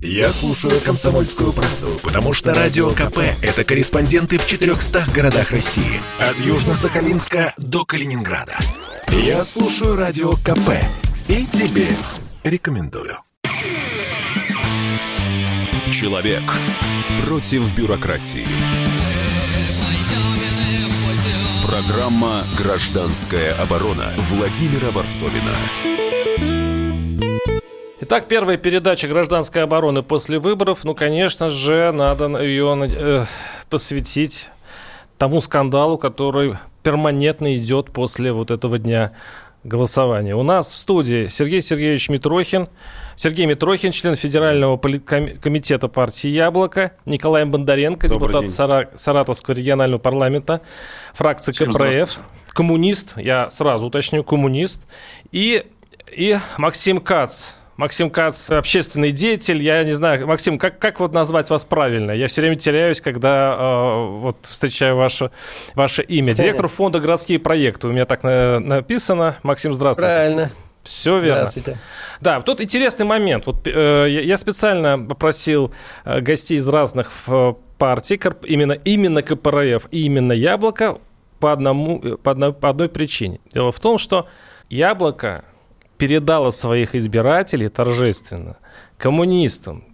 Я слушаю «Комсомольскую правду», потому что «Радио КП» — это корреспонденты в 400 городах России. От Южно-Сахалинска до Калининграда. Я слушаю «Радио КП» и тебе рекомендую. Человек против бюрократии. Программа «Гражданская оборона» Владимира Варсовина. Итак, первая передача гражданской обороны после выборов. Ну, конечно же, надо ее э, посвятить тому скандалу, который перманентно идет после вот этого дня голосования. У нас в студии Сергей Сергеевич Митрохин, Сергей Митрохин, член Федерального комитета партии «Яблоко», Николай Бондаренко, Добрый депутат Сара... Саратовского регионального парламента, фракция Всем КПРФ, коммунист, я сразу уточню, коммунист, и, и Максим Кац, Максим Кац, общественный деятель. Я не знаю, Максим, как, как вот назвать вас правильно? Я все время теряюсь, когда э, вот встречаю ваше, ваше имя. Директор фонда «Городские проекты». У меня так на, написано. Максим, здравствуйте. Правильно. Все верно. Здравствуйте. Да, тут интересный момент. Вот э, я специально попросил э, гостей из разных э, партий, именно, именно КПРФ и именно Яблоко по, одному, э, по, одной, по одной причине. Дело в том, что Яблоко передала своих избирателей торжественно коммунистам.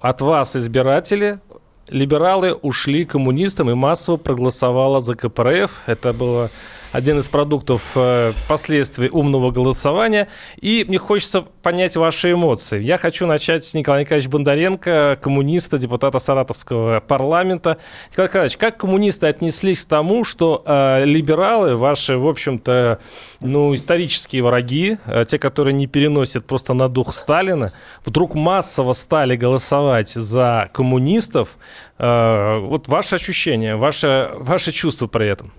От вас, избиратели, либералы ушли коммунистам и массово проголосовало за КПРФ. Это было один из продуктов э, последствий умного голосования. И мне хочется понять ваши эмоции. Я хочу начать с Николая Николаевича Бондаренко, коммуниста, депутата Саратовского парламента. Николай Николаевич, как коммунисты отнеслись к тому, что э, либералы, ваши, в общем-то, ну, исторические враги, э, те, которые не переносят просто на дух Сталина, вдруг массово стали голосовать за коммунистов. Э, вот ваше ощущение, ваше, ваше чувство при этом?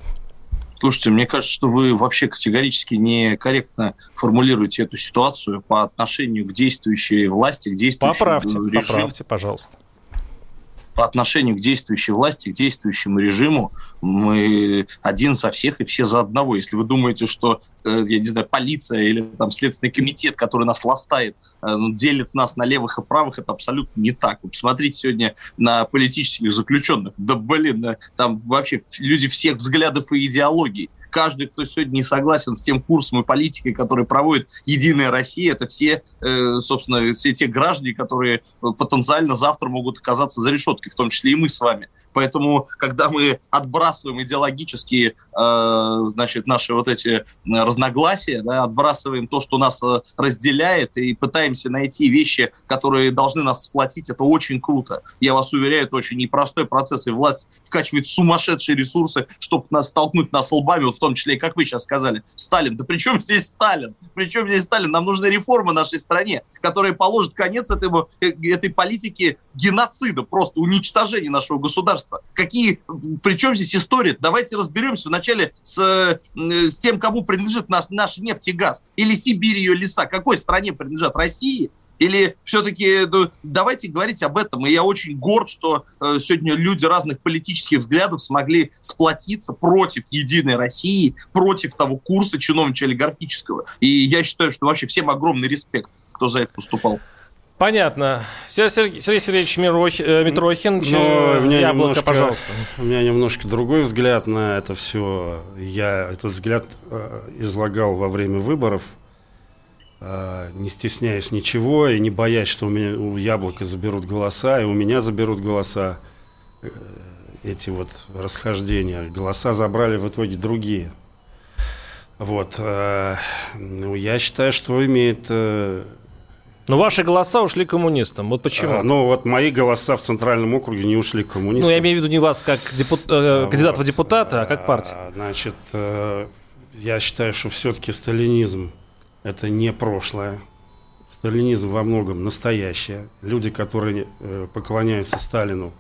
Слушайте, мне кажется, что вы вообще категорически некорректно формулируете эту ситуацию по отношению к действующей власти, к действующему поправьте, режиму. Поправьте, пожалуйста по отношению к действующей власти, к действующему режиму, мы один за всех и все за одного. Если вы думаете, что, э, я не знаю, полиция или там Следственный комитет, который нас ластает, э, ну, делит нас на левых и правых, это абсолютно не так. Вы посмотрите сегодня на политических заключенных. Да блин, там вообще люди всех взглядов и идеологий каждый, кто сегодня не согласен с тем курсом и политикой, который проводит Единая Россия, это все, э, собственно, все те граждане, которые потенциально завтра могут оказаться за решеткой, в том числе и мы с вами. Поэтому, когда мы отбрасываем идеологические, э, значит, наши вот эти разногласия, да, отбрасываем то, что нас э, разделяет, и пытаемся найти вещи, которые должны нас сплотить, это очень круто. Я вас уверяю, это очень непростой процесс, и власть вкачивает сумасшедшие ресурсы, чтобы нас столкнуть нас лбами, в том числе, как вы сейчас сказали, Сталин. Да при чем здесь Сталин? При чем здесь Сталин? Нам нужны реформы нашей стране, которые положат конец этому, э, этой политике геноцида, просто уничтожения нашего государства. Какие, причем здесь история? Давайте разберемся вначале с, э, с тем, кому принадлежит наш, наш нефть и газ. Или Сибирь ее леса. Какой стране принадлежат? России? Или все-таки ну, давайте говорить об этом. И я очень горд, что э, сегодня люди разных политических взглядов смогли сплотиться против Единой России, против того курса чиновничьо-олигархического. И я считаю, что вообще всем огромный респект, кто за это выступал. Понятно. Сергей, Сергей Сергеевич Мирох, э, Митрохин, Но у меня яблоко, немножко, пожалуйста. У меня немножко другой взгляд на это все. Я этот взгляд э, излагал во время выборов, не стесняясь ничего и не боясь, что у, меня, у яблока заберут голоса, и у меня заберут голоса. Эти вот расхождения. Голоса забрали в итоге другие. Вот. Ну, я считаю, что имеет но ваши голоса ушли коммунистам. Вот почему? А, ну, вот мои голоса в Центральном округе не ушли коммунистам. Ну, я имею в виду не вас как депут... э, кандидата вот. в депутаты, а как партия. А, значит, э, я считаю, что все-таки сталинизм – это не прошлое. Сталинизм во многом настоящее. Люди, которые э, поклоняются Сталину,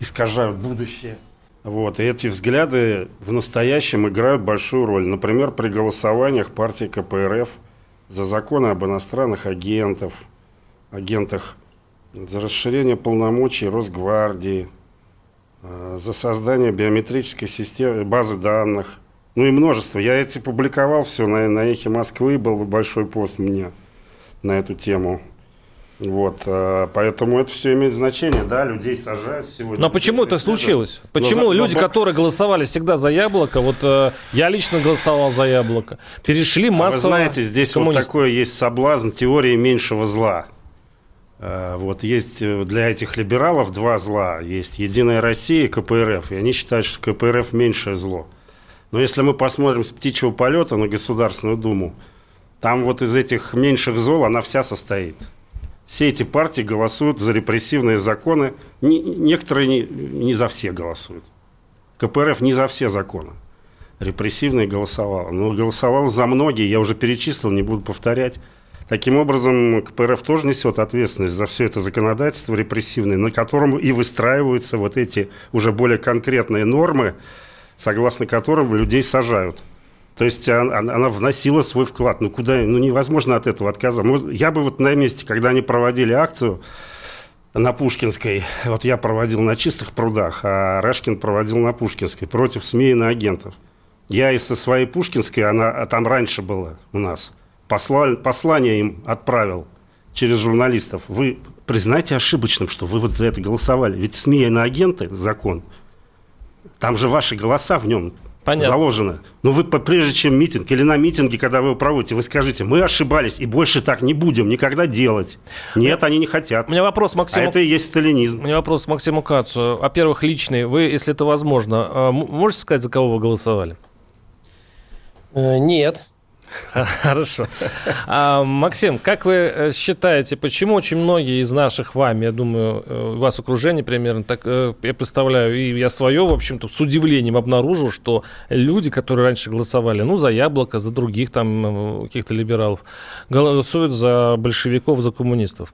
искажают будущее. Вот, и эти взгляды в настоящем играют большую роль. Например, при голосованиях партии КПРФ – за законы об иностранных агентов, агентах, за расширение полномочий Росгвардии, э, за создание биометрической системы, базы данных, ну и множество. Я эти публиковал все на, на Эхе Москвы, был большой пост меня на эту тему. Вот, э, поэтому это все имеет значение, да, людей сажают сегодня. Но почему это случилось? Почему но, люди, но... которые голосовали всегда за яблоко, вот э, я лично голосовал за яблоко, перешли массово. Вы знаете, здесь коммунистов. вот такое есть соблазн теории меньшего зла. Э, вот есть для этих либералов два зла. Есть Единая Россия и КПРФ. И они считают, что КПРФ меньшее зло. Но если мы посмотрим с птичьего полета на Государственную Думу, там вот из этих меньших зол она вся состоит все эти партии голосуют за репрессивные законы. Не, некоторые не, не за все голосуют. КПРФ не за все законы. Репрессивные голосовало. Но голосовал за многие, я уже перечислил, не буду повторять. Таким образом, КПРФ тоже несет ответственность за все это законодательство репрессивное, на котором и выстраиваются вот эти уже более конкретные нормы, согласно которым людей сажают. То есть она, она вносила свой вклад. Ну, куда, ну, невозможно от этого отказаться. Я бы вот на месте, когда они проводили акцию на Пушкинской, вот я проводил на чистых прудах, а Рашкин проводил на Пушкинской против СМИ и на агентов. Я из со своей Пушкинской, она а там раньше было у нас, посла, послание им отправил через журналистов. Вы признайте ошибочным, что вы вот за это голосовали. Ведь СМИ и на агенты закон. Там же ваши голоса в нем Понятно. заложено. Но вы прежде чем митинг или на митинге, когда вы его проводите, вы скажите, мы ошибались и больше так не будем никогда делать. Нет, они не хотят. У меня вопрос Максиму... А это и есть сталинизм. У меня вопрос к Максиму Кацу. Во-первых, личный. Вы, если это возможно, а, можете сказать, за кого вы голосовали? Э, нет. Хорошо. А, Максим, как вы э, считаете, почему очень многие из наших вами, я думаю, э, у вас окружение примерно, так э, я представляю, и я свое, в общем-то, с удивлением обнаружил, что люди, которые раньше голосовали, ну, за яблоко, за других там каких-то либералов, голосуют за большевиков, за коммунистов.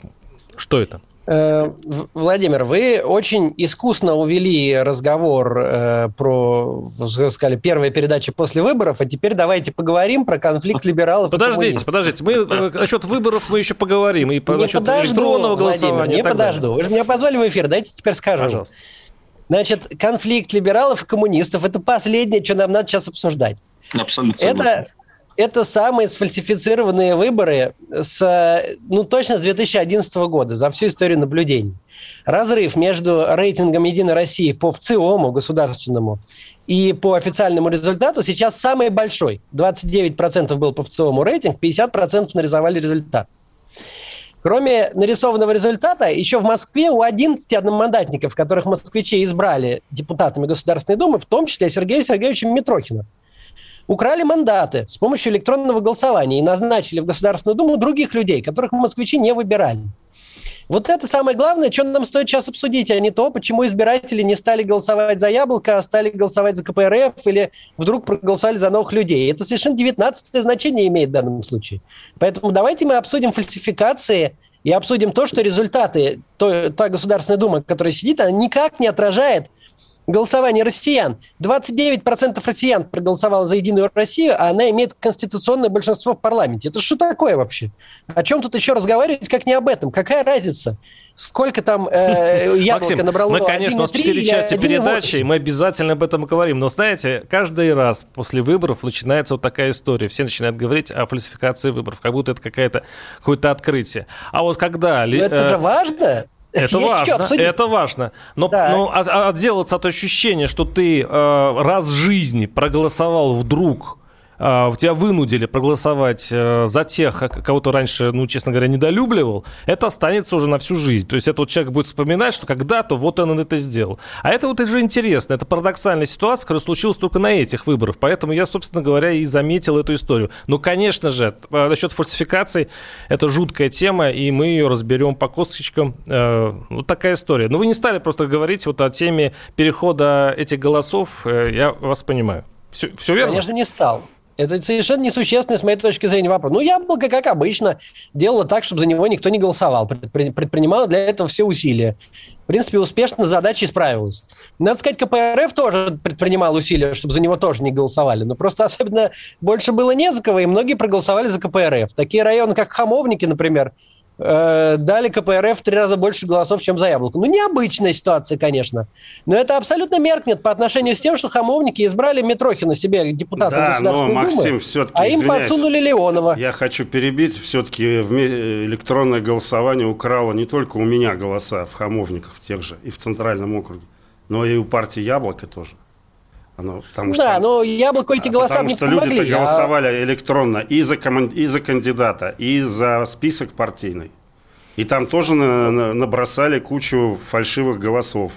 Что это? Э, Владимир, вы очень искусно увели разговор э, про, вы сказали, первая передача после выборов, а теперь давайте поговорим про конфликт либералов Подождите, и подождите, мы э, насчет выборов мы еще поговорим, и по, не насчет подожду, электронного голосования. Владимир, не подожду, далее. вы же меня позвали в эфир, дайте теперь скажу. Пожалуйста. Значит, конфликт либералов и коммунистов – это последнее, что нам надо сейчас обсуждать. Абсолютно. Это, это самые сфальсифицированные выборы с, ну, точно с 2011 года, за всю историю наблюдений. Разрыв между рейтингом «Единой России» по ВЦИОМу государственному и по официальному результату сейчас самый большой. 29% был по ВЦИОМу рейтинг, 50% нарисовали результат. Кроме нарисованного результата, еще в Москве у 11 одномандатников, которых москвичи избрали депутатами Государственной Думы, в том числе Сергея Сергеевича Митрохина, украли мандаты с помощью электронного голосования и назначили в Государственную Думу других людей, которых москвичи не выбирали. Вот это самое главное, что нам стоит сейчас обсудить, а не то, почему избиратели не стали голосовать за Яблоко, а стали голосовать за КПРФ или вдруг проголосовали за новых людей. Это совершенно 19 значение имеет в данном случае. Поэтому давайте мы обсудим фальсификации и обсудим то, что результаты той, той Государственной Думы, которая сидит, она никак не отражает голосование россиян. 29% россиян проголосовало за Единую Россию, а она имеет конституционное большинство в парламенте. Это что такое вообще? О чем тут еще разговаривать, как не об этом? Какая разница? Сколько там э, яблоко Максим, набрало? Мы, конечно, у нас четыре части передачи, и мы обязательно об этом говорим. Но, знаете, каждый раз после выборов начинается вот такая история. Все начинают говорить о фальсификации выборов, как будто это какая-то, какое-то открытие. А вот когда... Но это же важно. Это Есть важно, это важно. Но, но от, отделаться от ощущения, что ты э, раз в жизни проголосовал вдруг а, тебя вынудили проголосовать э, за тех, кого то раньше, ну, честно говоря, недолюбливал, это останется уже на всю жизнь. То есть это вот человек будет вспоминать, что когда-то вот он это сделал. А это вот уже интересно. Это парадоксальная ситуация, которая случилась только на этих выборах. Поэтому я, собственно говоря, и заметил эту историю. Но, конечно же, насчет фальсификаций, это жуткая тема, и мы ее разберем по косточкам. Э, вот такая история. Но вы не стали просто говорить вот о теме перехода этих голосов. Э, я вас понимаю. Все, все верно? Конечно, не стал. Это совершенно несущественный, с моей точки зрения, вопрос. Ну, яблоко, как обычно, делало так, чтобы за него никто не голосовал. Предпринимало для этого все усилия. В принципе, успешно с задачей справилась. Надо сказать, КПРФ тоже предпринимал усилия, чтобы за него тоже не голосовали. Но просто особенно больше было не за кого, и многие проголосовали за КПРФ. Такие районы, как Хамовники, например, э, дали КПРФ в три раза больше голосов, чем за яблоко. Ну, необычная ситуация, конечно. Но это абсолютно меркнет по отношению с тем, что хамовники избрали Митрохина себе депутатом да, Государственной но, Максим, Думы, а им подсунули Леонова. Я хочу перебить. Все-таки электронное голосование украло не только у меня голоса в хамовниках в тех же и в Центральном округе, но и у партии «Яблоко» тоже. Оно, потому да, что, но яблоко эти голоса потому что помогли. люди голосовали а... электронно и за, команд... и за кандидата, и за список партийный. И там тоже на, на, набросали кучу фальшивых голосов.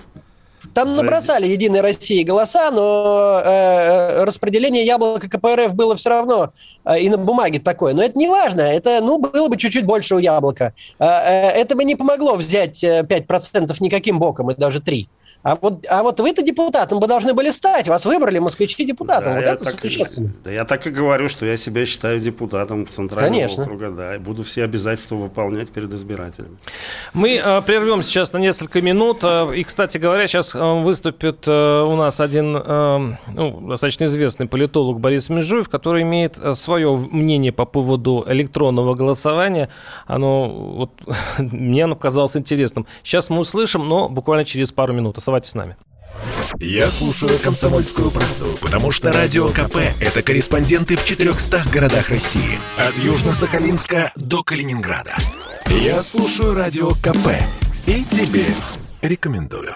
Там за... набросали Единой России голоса, но э, э распределение яблока КПРФ было все равно э, и на бумаге такое. Но это не важно. Это, ну, было бы чуть-чуть больше у яблока. Э, э, это бы не помогло взять 5% никаким боком, и даже 3%. А вот, а вот вы-то депутатом бы должны были стать. Вас выбрали москвичи депутатом. Да, вот это так, существенно. Да, я так и говорю, что я себя считаю депутатом Центрального Конечно. округа. Да, и буду все обязательства выполнять перед избирателями. Мы э, прервем сейчас на несколько минут. Э, и, кстати говоря, сейчас э, выступит э, у нас один э, ну, достаточно известный политолог Борис Межуев, который имеет э, свое мнение по поводу электронного голосования. Оно вот, мне оно казалось интересным. Сейчас мы услышим, но буквально через пару минут. Оставайтесь Оставайтесь с нами. Я слушаю «Комсомольскую правду», потому что «Радио КП» — это корреспонденты в 400 городах России. От Южно-Сахалинска до Калининграда. Я слушаю «Радио КП» и тебе рекомендую.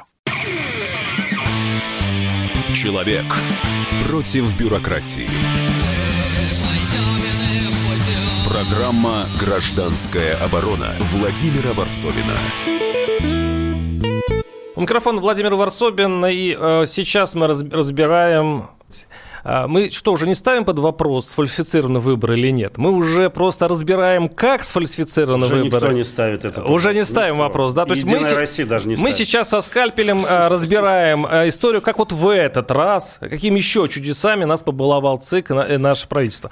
Человек против бюрократии. Программа «Гражданская оборона» Владимира Варсовина. У микрофона Владимир Варсобин, и э, сейчас мы раз, разбираем... Э, мы что, уже не ставим под вопрос, сфальсифицированы выборы или нет? Мы уже просто разбираем, как сфальсифицированы уже выборы. никто не ставит это. Уже не ставим никто. вопрос, да? То есть мы, Россия даже не мы сейчас со скальпелем э, разбираем э, историю, как вот в этот раз, какими еще чудесами нас побаловал ЦИК и на, наше правительство.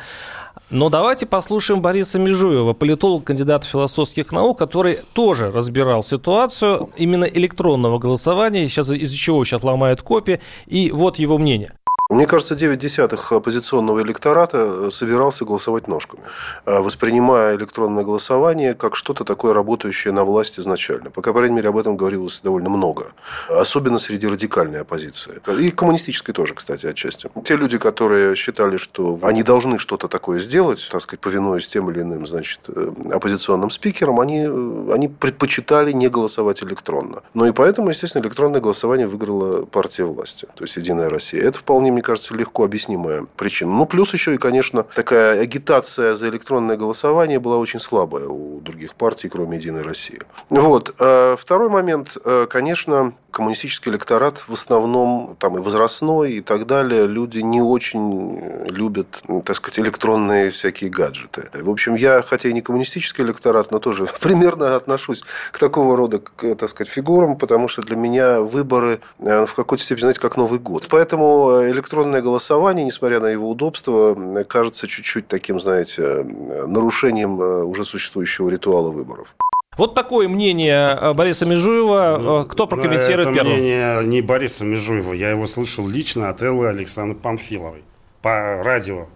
Но давайте послушаем Бориса Межуева, политолог, кандидат философских наук, который тоже разбирал ситуацию именно электронного голосования, сейчас из-за чего сейчас ломают копии, и вот его мнение. Мне кажется, 9 десятых оппозиционного электората э, собирался голосовать ножками, э, воспринимая электронное голосование как что-то такое работающее на власть изначально. По крайней мере, об этом говорилось довольно много. Особенно среди радикальной оппозиции. И коммунистической тоже, кстати, отчасти. Те люди, которые считали, что они должны что-то такое сделать, так сказать, повинуясь тем или иным, значит, э, оппозиционным спикерам, они, они предпочитали не голосовать электронно. Ну и поэтому, естественно, электронное голосование выиграла партия власти, то есть «Единая Россия». Это вполне мне кажется, легко объяснимая причина. Ну, плюс еще и, конечно, такая агитация за электронное голосование была очень слабая у других партий, кроме «Единой России». Вот. А второй момент, э, конечно, коммунистический электорат в основном, там и возрастной, и так далее, люди не очень любят, так сказать, электронные всякие гаджеты. В общем, я, хотя и не коммунистический электорат, но тоже примерно отношусь к такого рода, так сказать, фигурам, потому что для меня выборы э, в какой-то степени, знаете, как Новый год. Поэтому электронное голосование, несмотря на его удобство, кажется чуть-чуть таким, знаете, нарушением э, уже существующего ритуала выборов. Вот такое мнение э, Бориса Межуева. Ну, Кто прокомментирует это первым? мнение не Бориса Межуева. Я его слышал лично от Эллы Александры Памфиловой по радио.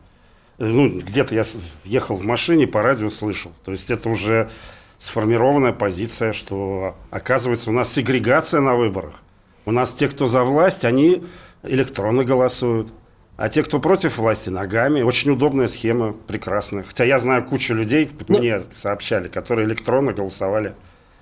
Ну, где-то я ехал в машине, по радио слышал. То есть это уже сформированная позиция, что оказывается у нас сегрегация на выборах. У нас те, кто за власть, они электронно голосуют. А те, кто против власти, ногами. Очень удобная схема, прекрасная. Хотя я знаю кучу людей, ну, мне сообщали, которые электронно голосовали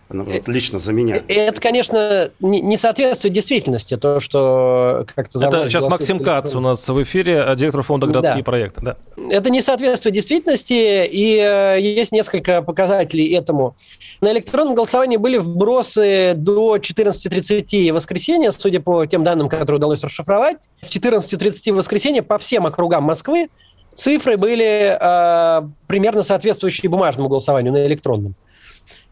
вот лично за меня. Э, это, конечно, не соответствует действительности, то, что как-то... Это сейчас Максим Кац у нас в эфире, а директор фонда «Городские да. проекты». Да. Это не соответствует действительности, и э, есть несколько показателей этому. На электронном голосовании были вбросы до 14.30 воскресенья, судя по тем данным, которые удалось расшифровать. С 14.30 воскресенья по всем округам Москвы цифры были э, примерно соответствующие бумажному голосованию на электронном.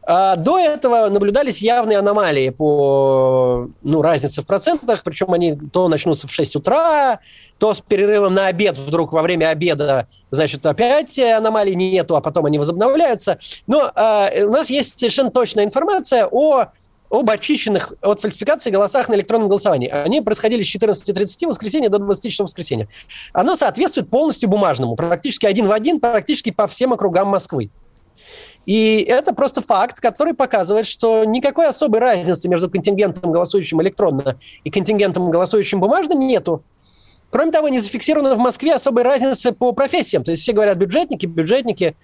А до этого наблюдались явные аномалии по ну, разнице в процентах, причем они то начнутся в 6 утра, то с перерывом на обед вдруг во время обеда, значит, опять аномалий нету, а потом они возобновляются. Но э, у нас есть совершенно точная информация о об очищенных от фальсификации голосах на электронном голосовании. Они происходили с 14.30 в воскресенье до 20 часов в воскресенье. Оно соответствует полностью бумажному, практически один в один, практически по всем округам Москвы. И это просто факт, который показывает, что никакой особой разницы между контингентом, голосующим электронно, и контингентом, голосующим бумажно, нету. Кроме того, не зафиксировано в Москве особой разницы по профессиям. То есть все говорят бюджетники, бюджетники.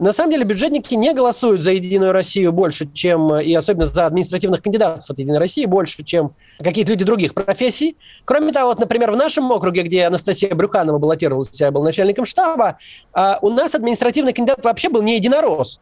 На самом деле бюджетники не голосуют за «Единую Россию» больше, чем, и особенно за административных кандидатов от «Единой России» больше, чем какие-то люди других профессий. Кроме того, вот, например, в нашем округе, где Анастасия Брюханова баллотировалась, я был начальником штаба, а у нас административный кандидат вообще был не единорос.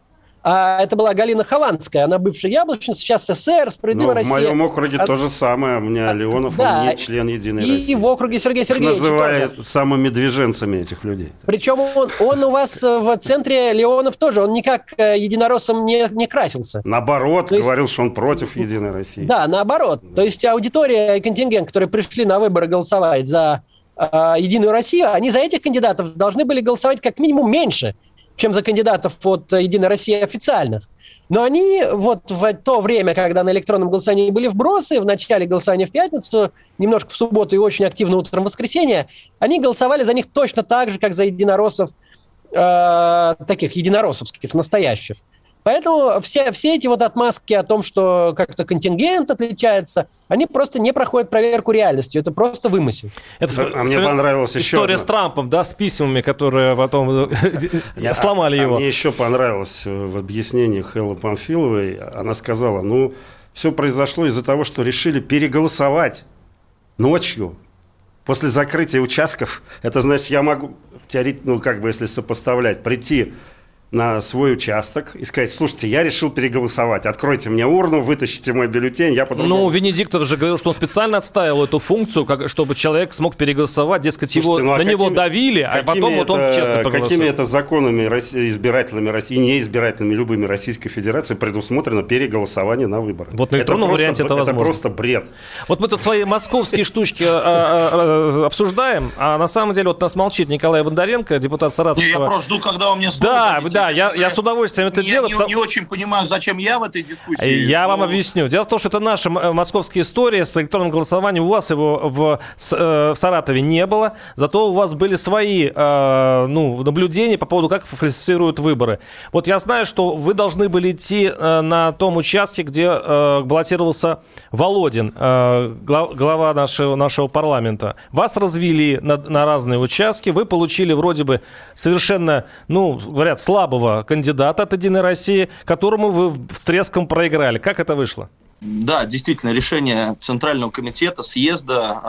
А это была Галина Хованская, она бывшая яблочница, сейчас СССР, Справедливая Но Россия. в моем округе а... то же самое. У меня Леонов, да. он не член Единой и России. И в округе Сергей Сергеевич называют тоже. самыми движенцами этих людей. Причем он, он у вас в центре Леонов тоже, он никак э, единороссом не, не красился. Наоборот, есть... говорил, что он против Единой России. Да, наоборот. Да. То есть аудитория и контингент, которые пришли на выборы голосовать за э, Единую Россию, они за этих кандидатов должны были голосовать как минимум меньше, чем за кандидатов от Единой России официальных. Но они вот в то время, когда на электронном голосовании были вбросы, в начале голосования в пятницу, немножко в субботу и очень активно утром в воскресенье, они голосовали за них точно так же, как за единороссов, э, таких единороссовских, настоящих. Поэтому все, все эти вот отмазки о том, что как-то контингент отличается, они просто не проходят проверку реальностью. Это просто вымысел. Это а мне понравилась еще история одна. с Трампом, да, с письмами, которые потом сломали а, его. Мне еще понравилось в объяснениях Эллы Памфиловой. Она сказала, ну, все произошло из-за того, что решили переголосовать ночью после закрытия участков. Это значит, я могу, ну, как бы, если сопоставлять, прийти на свой участок и сказать, слушайте, я решил переголосовать, откройте мне урну, вытащите мой бюллетень, я потом... Ну, Венедиктор же говорил, что он специально отставил эту функцию, как, чтобы человек смог переголосовать, дескать, слушайте, его, ну, а на какими, него давили, а потом это, вот он честно проголосовал. Какими это законами, избирателями России, неизбирательными любыми Российской Федерации предусмотрено переголосование на выборы? Вот на электронном варианте это возможно. Это просто бред. Вот мы тут свои московские штучки а, а, обсуждаем, а на самом деле вот нас молчит Николай Бондаренко, депутат Саратовского. Я просто жду, когда меня слово Да, да, я, я с удовольствием это я делаю. Не, потому... не очень понимаю, зачем я в этой дискуссии. Я но... вам объясню. Дело в том, что это наша московская история с электронным голосованием. У вас его в, в Саратове не было, зато у вас были свои э, ну, наблюдения по поводу, как фальсифицируют выборы. Вот я знаю, что вы должны были идти э, на том участке, где э, баллотировался Володин, э, глава нашего, нашего парламента. Вас развели на, на разные участки, вы получили вроде бы совершенно, ну, говорят, слабого кандидата от «Единой России», которому вы с треском проиграли. Как это вышло? Да, действительно, решение Центрального комитета съезда э,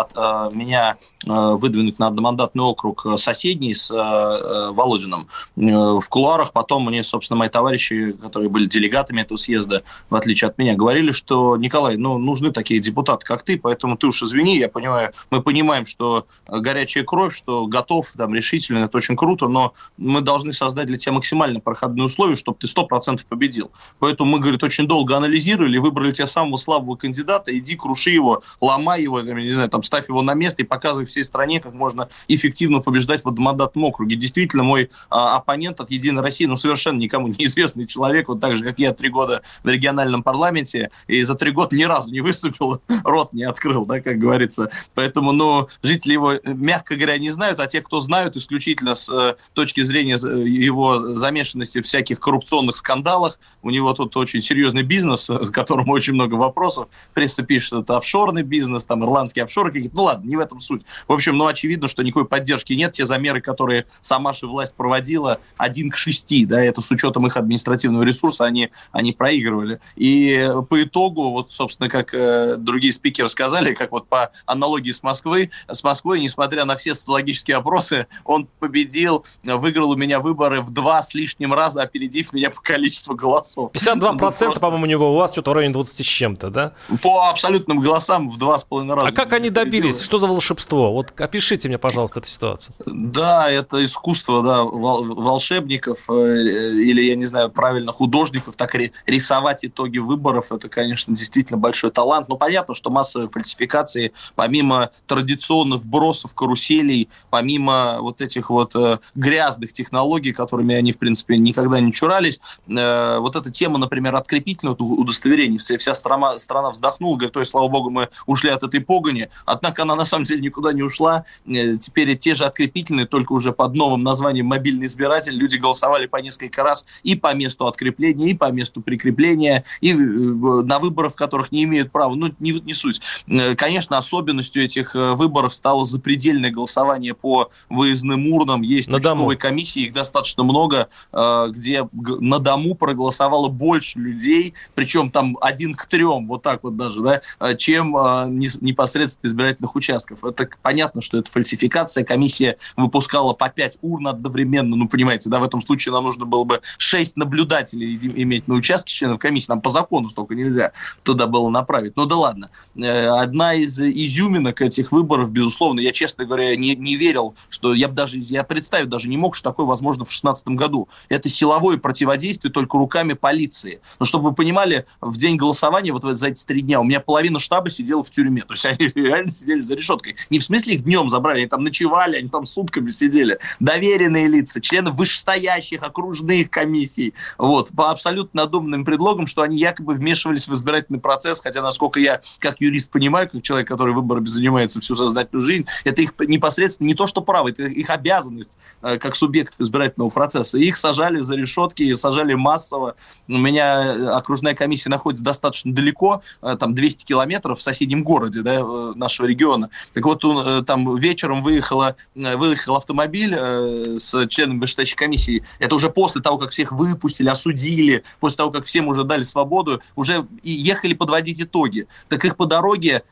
от э, меня э, выдвинуть на одномандатный округ соседний с э, Володиным э, в кулуарах. Потом мне, собственно, мои товарищи, которые были делегатами этого съезда, в отличие от меня, говорили, что, Николай, ну, нужны такие депутаты, как ты, поэтому ты уж извини, я понимаю, мы понимаем, что горячая кровь, что готов, там, решительно, это очень круто, но мы должны создать для тебя максимально проходные условия, чтобы ты 100% победил. Поэтому мы, говорит, очень долго анализировали, выбрали тебе самого слабого кандидата, иди круши его, ломай его, не знаю, там, ставь его на место и показывай всей стране, как можно эффективно побеждать в одномандатном округе. Действительно, мой а, оппонент от «Единой России», ну, совершенно никому неизвестный человек, вот так же, как я три года в региональном парламенте, и за три года ни разу не выступил, рот не открыл, да, как говорится. Поэтому, ну, жители его, мягко говоря, не знают, а те, кто знают, исключительно с э, точки зрения его замешанности в всяких коррупционных скандалах, у него тут очень серьезный бизнес, который которому очень много вопросов. Пресса пишет, что это офшорный бизнес, там ирландские офшоры какие-то. Ну ладно, не в этом суть. В общем, ну очевидно, что никакой поддержки нет. Те замеры, которые сама же власть проводила, один к шести, да, это с учетом их административного ресурса, они, они проигрывали. И по итогу, вот, собственно, как э, другие спикеры сказали, как вот по аналогии с Москвой, с Москвой, несмотря на все социологические опросы, он победил, выиграл у меня выборы в два с лишним раза, опередив меня по количеству голосов. 52%, ну, просто... по-моему, у него, у вас что-то районе 20 с чем-то, да? По абсолютным голосам в два с половиной раза. А как они добились? Что за волшебство? Вот опишите мне, пожалуйста, эту ситуацию. Да, это искусство, да, волшебников э, или, я не знаю, правильно, художников, так рисовать итоги выборов, это, конечно, действительно большой талант. Но понятно, что массовые фальсификации, помимо традиционных вбросов, каруселей, помимо вот этих вот э, грязных технологий, которыми они, в принципе, никогда не чурались, э, вот эта тема, например, открепительного удостоверения впечатлений. Вся, вся страна, страна вздохнула, говорит, ой, слава богу, мы ушли от этой погони. Однако она на самом деле никуда не ушла. Э, теперь те же открепительные, только уже под новым названием «мобильный избиратель». Люди голосовали по несколько раз и по месту открепления, и по месту прикрепления, и э, на выборах, в которых не имеют права. Ну, не, не суть. Э, конечно, особенностью этих выборов стало запредельное голосование по выездным урнам. Есть на участковые комиссии, их достаточно много, где на дому проголосовало больше людей, причем там один к трем, вот так вот даже, да, чем непосредственно избирательных участков. Это понятно, что это фальсификация. Комиссия выпускала по 5 урн одновременно. Ну, понимаете, да, в этом случае нам нужно было бы 6 наблюдателей иметь на участке членов комиссии. Нам по закону столько нельзя туда было направить. Ну да ладно. Э, одна из изюминок этих выборов, безусловно, я, честно говоря, не, не верил, что я даже, я представить даже не мог, что такое возможно в 2016 году. Это силовое противодействие только руками полиции. Но чтобы вы понимали, в день голосования, вот за эти три дня, у меня половина штаба сидела в тюрьме. То есть они реально сидели за решеткой. Не в смысле их днем забрали, они там ночевали, они там сутками сидели. Доверенные лица, члены вышестоящих окружных комиссий. Вот, по абсолютно надуманным предлогом, что они якобы вмешивались в избирательный процесс, хотя, насколько я, как юрист, понимаю, как человек, который выборами занимается всю сознательную жизнь, это их непосредственно не то, что право, это их обязанность э, как субъектов избирательного процесса. Их сажали за решетки, сажали массово. У меня окружная комиссия находится достаточно далеко, э, там 200 километров в соседнем городе да, э, нашего региона. Так вот, он, там вечером выехала, выехал автомобиль с членами вышестоящей комиссии. Это уже после того, как всех выпустили, осудили, после того, как всем уже дали свободу, уже и ехали подводить итоги. Так их по дороге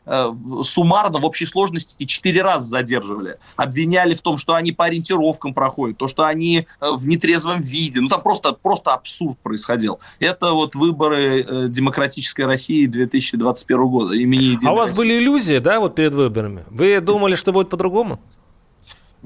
суммарно в общей сложности четыре раза задерживали. Обвиняли в том, что они по ориентировкам проходят, то, что они в нетрезвом виде. Ну, там просто, просто абсурд происходил. Это вот выборы демократической России 2021 года имени Единой А у вас России. были иллюзии, да, вот перед выборами? Вы думали, что будет по-другому?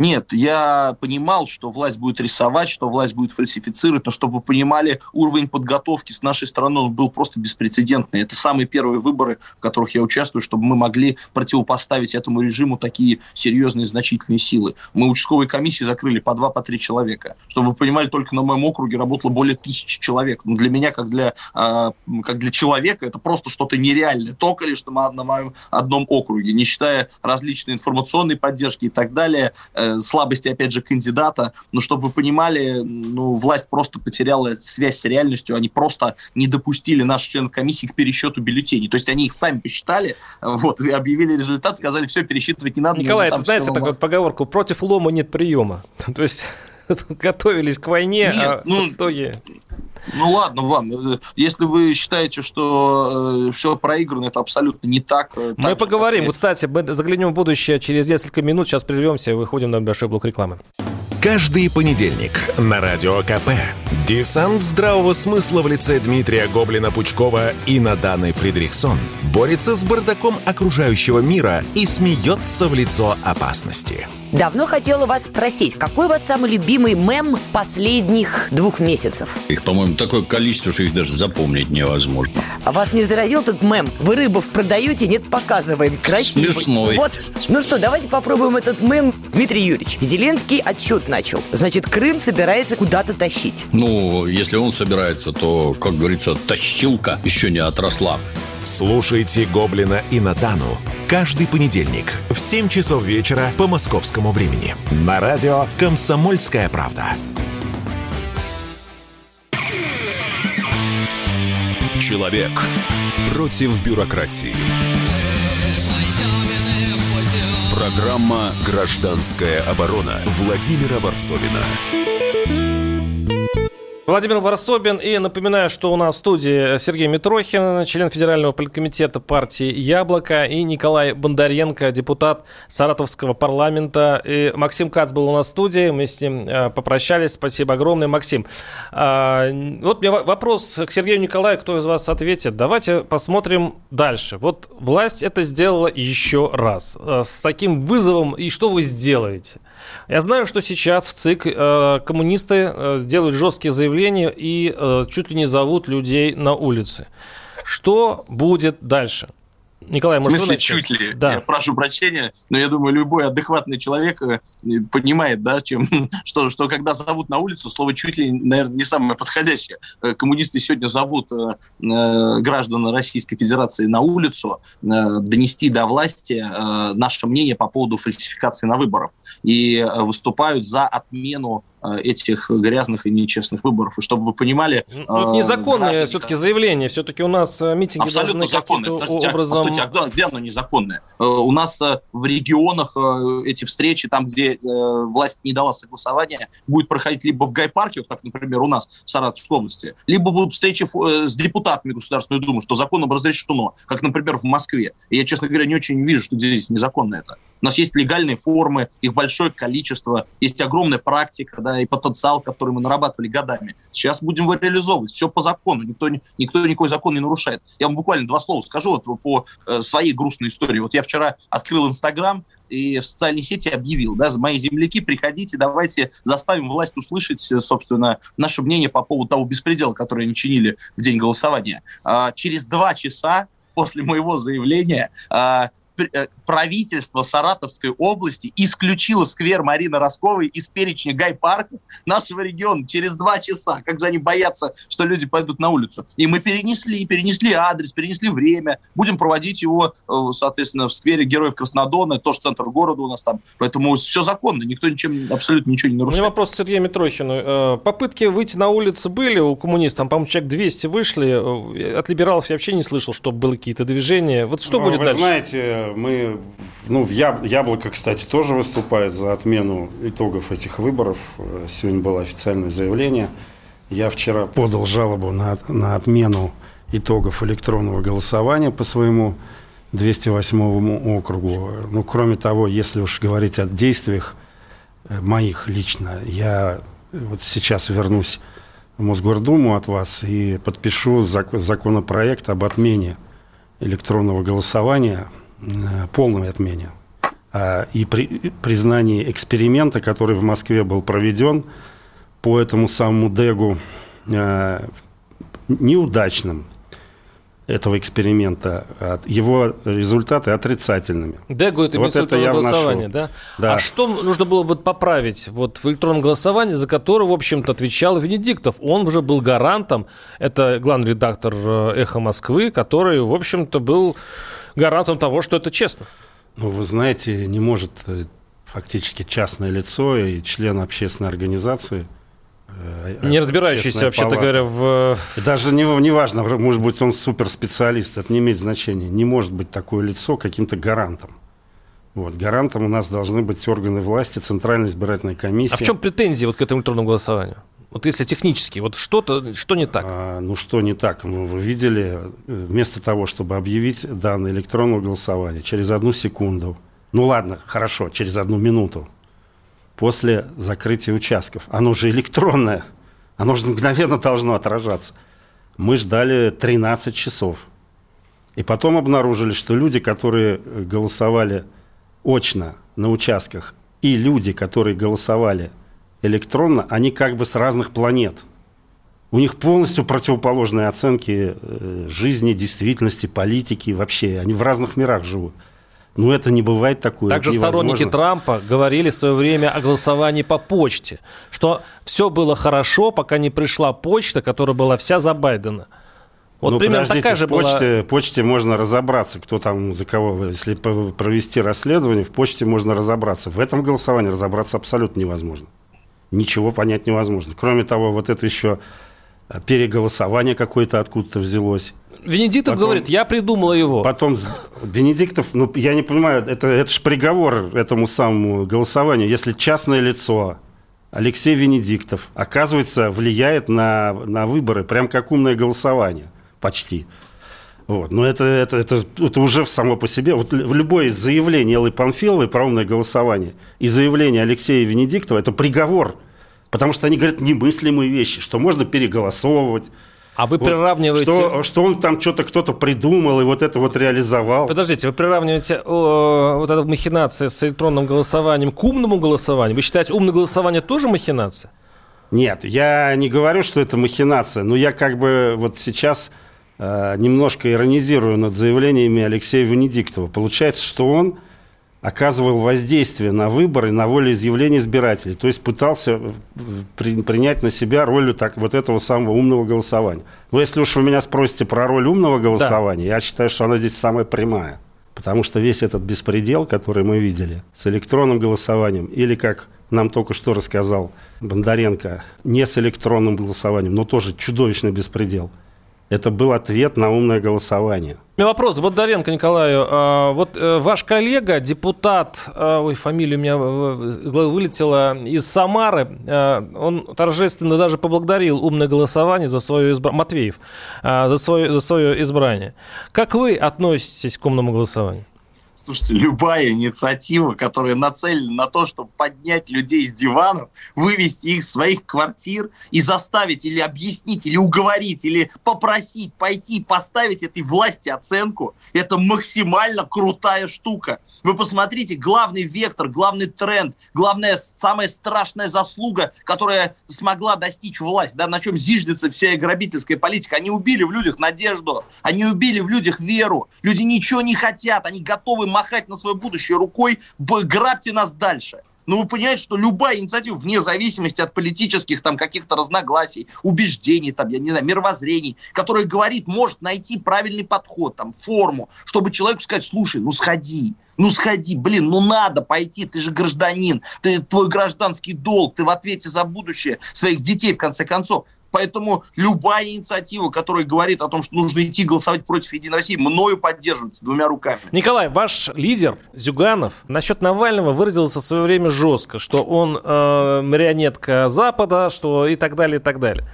Нет, я понимал, что власть будет рисовать, что власть будет фальсифицировать, но чтобы вы понимали, уровень подготовки с нашей стороны он был просто беспрецедентный. Это самые первые выборы, в которых я участвую, чтобы мы могли противопоставить этому режиму такие серьезные значительные силы. Мы участковые комиссии закрыли по два, по три человека. Чтобы вы понимали, только на моем округе работало более тысячи человек. Ну, для меня, как для, э, как для человека, это просто что-то нереальное. Только лишь на, моем одном округе, не считая различной информационной поддержки и так далее э, слабости, опять же, кандидата. Но чтобы вы понимали, ну, власть просто потеряла связь с реальностью. Они просто не допустили наших членов комиссии к пересчету бюллетеней. То есть они их сами посчитали, вот, и объявили результат, сказали, все, пересчитывать не надо. Николай, это знаете такую поговорку, против лома нет приема. То есть готовились к войне, Нет, а ну, в итоге... Ну ладно вам, если вы считаете, что э, все проиграно, это абсолютно не так. Э, мы так поговорим. Же, вот, кстати, мы заглянем в будущее через несколько минут. Сейчас прервемся и выходим на большой блок рекламы. Каждый понедельник на Радио КП. Десант здравого смысла в лице Дмитрия Гоблина-Пучкова и Наданы Фридрихсон борется с бардаком окружающего мира и смеется в лицо опасности. Давно хотела вас спросить, какой у вас самый любимый мем последних двух месяцев? Их, по-моему, такое количество, что их даже запомнить невозможно. А вас не заразил этот мем? Вы рыбов продаете? Нет, показываем. Красивый. Смешной. Вот. Ну что, давайте попробуем этот мем. Дмитрий Юрьевич, Зеленский отчет начал. Значит, Крым собирается куда-то тащить. Ну, если он собирается, то, как говорится, тащилка еще не отросла. Слушайте «Гоблина» и «Натану» каждый понедельник в 7 часов вечера по московскому времени на радио «Комсомольская правда». Человек против бюрократии. Программа «Гражданская оборона» Владимира Варсовина. Владимир Варсобин. И напоминаю, что у нас в студии Сергей Митрохин, член Федерального политкомитета партии «Яблоко», и Николай Бондаренко, депутат Саратовского парламента. И Максим Кац был у нас в студии, мы с ним э, попрощались. Спасибо огромное, Максим. А, вот у вопрос к Сергею Николаю, кто из вас ответит. Давайте посмотрим дальше. Вот власть это сделала еще раз. Э, с таким вызовом, и что вы сделаете? Я знаю, что сейчас в ЦИК э, коммунисты э, делают жесткие заявления и э, чуть ли не зовут людей на улицы. Что будет дальше? Николай, в может, смысле, вы чуть ли. Да. Я прошу прощения, но я думаю, любой адекватный человек э, понимает, да, чем, что, что когда зовут на улицу, слово чуть ли, наверное, не самое подходящее. Э, Коммунисты сегодня зовут э, э, граждан Российской Федерации на улицу э, донести до власти э, наше мнение по поводу фальсификации на выборах и э, выступают за отмену э, этих грязных и нечестных выборов. И чтобы вы понимали... Ну, незаконное граждане, все-таки заявление. Все-таки у нас э, митинги Абсолютно должны каким-то а, образом... постойте, а где, оно незаконное? Э, У нас э, в регионах эти встречи, там, где власть не дала согласования, будет проходить либо в Гайпарке, вот как, например, у нас в Саратовской области, либо будут встречи с депутатами Государственной Думы, что законом разрешено, как, например, в Москве. И я, честно говоря, не очень вижу, что здесь незаконно это. У нас есть легальные формы, их большое количество, есть огромная практика, да, и потенциал, который мы нарабатывали годами. Сейчас будем его реализовывать. Все по закону. Никто, никто никакой закон не нарушает. Я вам буквально два слова скажу вот по э, своей грустной истории. Вот я вчера открыл Инстаграм, и в социальной сети объявил, да, мои земляки, приходите, давайте заставим власть услышать, э, собственно, наше мнение по поводу того беспредела, который они чинили в день голосования. А, Через два часа после моего заявления а, правительство Саратовской области исключило сквер Марины Росковой из перечня гай-парков нашего региона через два часа. Как же они боятся, что люди пойдут на улицу. И мы перенесли, перенесли адрес, перенесли время. Будем проводить его, э, соответственно, в сквере Героев Краснодона, тоже центр города у нас там. Поэтому все законно, никто ничем, абсолютно ничего не У меня нарушает. вопрос к Сергею Митрохину. Э, Попытки выйти на улицы были у коммунистов? Там, по-моему, человек 200 вышли. Э, От либералов я вообще не слышал, чтобы были какие-то движения. Вот что Ну, будет Вы дальше? знаете, мы, ну, Яблоко, кстати, тоже выступает за отмену итогов этих выборов. Э, Сегодня было официальное заявление. Я вчера подал жалобу на, на отмену итогов электронного голосования по своему 208 округу. Ну, кроме того, если уж говорить о действиях э, моих лично, я вот сейчас вернусь в Мосгордуму от вас и подпишу зак- законопроект об отмене электронного голосования, э, полной отмене, а, и при- признании эксперимента, который в Москве был проведен по этому самому ДЭГу, э, неудачным этого эксперимента, его результаты отрицательными. Дегу это Вот это я голосование, вношу. да? Да. А что нужно было бы поправить вот в электронном голосовании, за которое, в общем-то, отвечал Венедиктов? Он уже был гарантом, это главный редактор э, «Эхо Москвы», который, в общем-то, был гарантом того, что это честно. Ну, вы знаете, не может э, фактически частное лицо и член общественной организации э, Не разбирающийся, вообще-то говоря, в... И Даже не, не важно, может быть, он суперспециалист, это не имеет значения. Не может быть такое лицо каким-то гарантом. Вот. Гарантом у нас должны быть органы власти, Центральная избирательная комиссия. А в чем претензии вот к этому электронному голосованию? Вот если технически, вот что-то, что не так? А, ну что не так? Ну, вы видели, э, вместо того, чтобы объявить данные электронного голосования через одну секунду, ну ладно, хорошо, через одну минуту, после закрытия участков, оно же электронное, оно же мгновенно должно отражаться. Мы ждали 13 часов. И потом обнаружили, что люди, которые э, голосовали очно на участках, и люди, которые голосовали электронно, они как бы с разных планет. У них полностью противоположные оценки э, жизни, действительности, политики вообще. Они в разных мирах живут. Но это не бывает такое. Также сторонники. Трампа говорили в свое время о голосовании по почте, что все было хорошо, пока не пришла почта, которая была вся за Байдена. Вот ну, примерно подождите, такая же в была... почте, почте можно разобраться, кто там за кого. Если провести расследование, в почте можно разобраться. В этом голосовании разобраться абсолютно невозможно. Ничего понять невозможно. Кроме того, вот это еще э, переголосование какое-то откуда-то взялось. Венедиктов Потом- говорит, я придумала его. Потом Бенедиктов, ну, я не понимаю, это, это же приговор этому самому голосованию. Если частное лицо, Алексей Венедиктов, оказывается, влияет на, на выборы, прям как умное голосование, почти. Вот. Но это, это, это, это уже само по себе. Вот лю- любое заявление Эллы Панфиловой про умное голосование и заявление Алексея Венедиктова – это приговор. Потому что они говорят немыслимые вещи, что можно переголосовывать, А вы вот, приравниваете... Что, что он там что-то кто-то придумал и вот это вот реализовал. Подождите, вы приравниваете о, вот эту махинация с электронным голосованием к умному голосованию? Вы считаете, умное голосование тоже махинация? Нет, я не говорю, что это махинация, но я как бы вот сейчас э, немножко иронизирую над заявлениями Алексея Венедиктова. Получается, что он оказывал воздействие на выборы, на волеизъявление избирателей. То есть пытался э, при, принять на себя роль так, вот этого самого умного голосования. Но если уж вы меня спросите про роль умного голосования, да. я считаю, что она здесь самая прямая. Потому что весь этот беспредел, который мы видели с электронным голосованием, или, как нам только что рассказал Бондаренко, не с электронным голосованием, но тоже чудовищный беспредел – это был ответ на умное голосование. У меня вопрос Бондаренко Николаю. А, вот э, ваш коллега, депутат, а, ой, фамилия у меня вылетела, из Самары, а, он торжественно даже поблагодарил умное голосование за свое избрание, Матвеев, за свое, за свое избрание. Как вы относитесь к умному голосованию? Слушайте, любая инициатива, которая нацелена на то, чтобы поднять людей с диванов, вывести их из своих квартир и заставить или объяснить, или уговорить, или попросить пойти поставить этой власти оценку, это максимально крутая штука. Вы посмотрите, главный вектор, главный тренд, главная, самая страшная заслуга, которая смогла достичь власть, да, на чем зиждется вся грабительская политика. Они убили в людях надежду, они убили в людях веру. Люди ничего не хотят, они готовы махать на свое будущее рукой, грабьте нас дальше. Но вы понимаете, что любая инициатива, вне зависимости от политических там каких-то разногласий, убеждений, там, я не знаю, мировоззрений, которая говорит, может найти правильный подход, там, форму, чтобы человеку сказать, слушай, ну сходи, ну сходи, блин, ну надо пойти, ты же гражданин, ты твой гражданский долг, ты в ответе за будущее своих детей, в конце концов. Поэтому любая инициатива, которая говорит о том, что нужно идти голосовать против Единой России, мною поддерживается двумя руками. Николай, ваш лидер Зюганов насчет Навального выразился в свое время жестко, что он э, марионетка Запада, что и так далее, и так далее.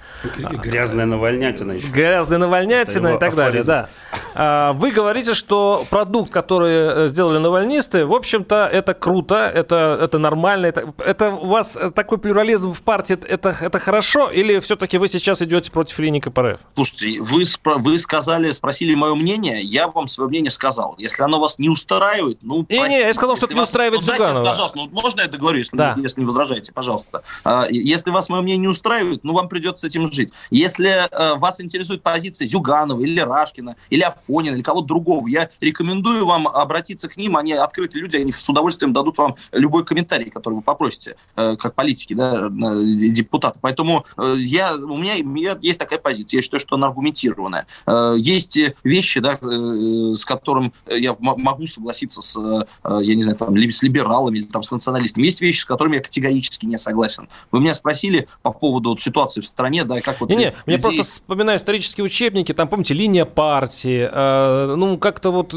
Грязная навальнятина еще. Грязная навальнятина и так афоризм. далее, да. А, вы говорите, что продукт, который э, сделали навальнисты, в общем-то, это круто, это, это нормально. Это, это у вас такой плюрализм в партии, это, это хорошо? Или все-таки вы вы сейчас идете против линии КПРФ? Слушайте, вы, вы сказали, спросили мое мнение, я вам свое мнение сказал. Если оно вас не устраивает, ну, не, простите, не, я сказал, что не устраивает ну, Зюганова. Дайте, пожалуйста, ну, можно я договорю, если, да. если не возражаете, пожалуйста. А, если вас мое мнение не устраивает, ну, вам придется с этим жить. Если э, вас интересует позиция Зюганова или Рашкина, или Афонина, или кого-то другого, я рекомендую вам обратиться к ним, они открытые люди, они с удовольствием дадут вам любой комментарий, который вы попросите, э, как политики, да, депутаты. Поэтому э, я, у меня, у меня есть такая позиция, я считаю, что она аргументированная. Э, есть вещи, да, э, с которым я могу согласиться с, э, я не знаю, там, с либералами или там, с националистами. Есть вещи, с которыми я категорически не согласен. Вы меня спросили по поводу вот, ситуации в стране, да, как вот... Не-не, людей... просто вспоминаю исторические учебники, там, помните, линия партии, э, ну, как-то вот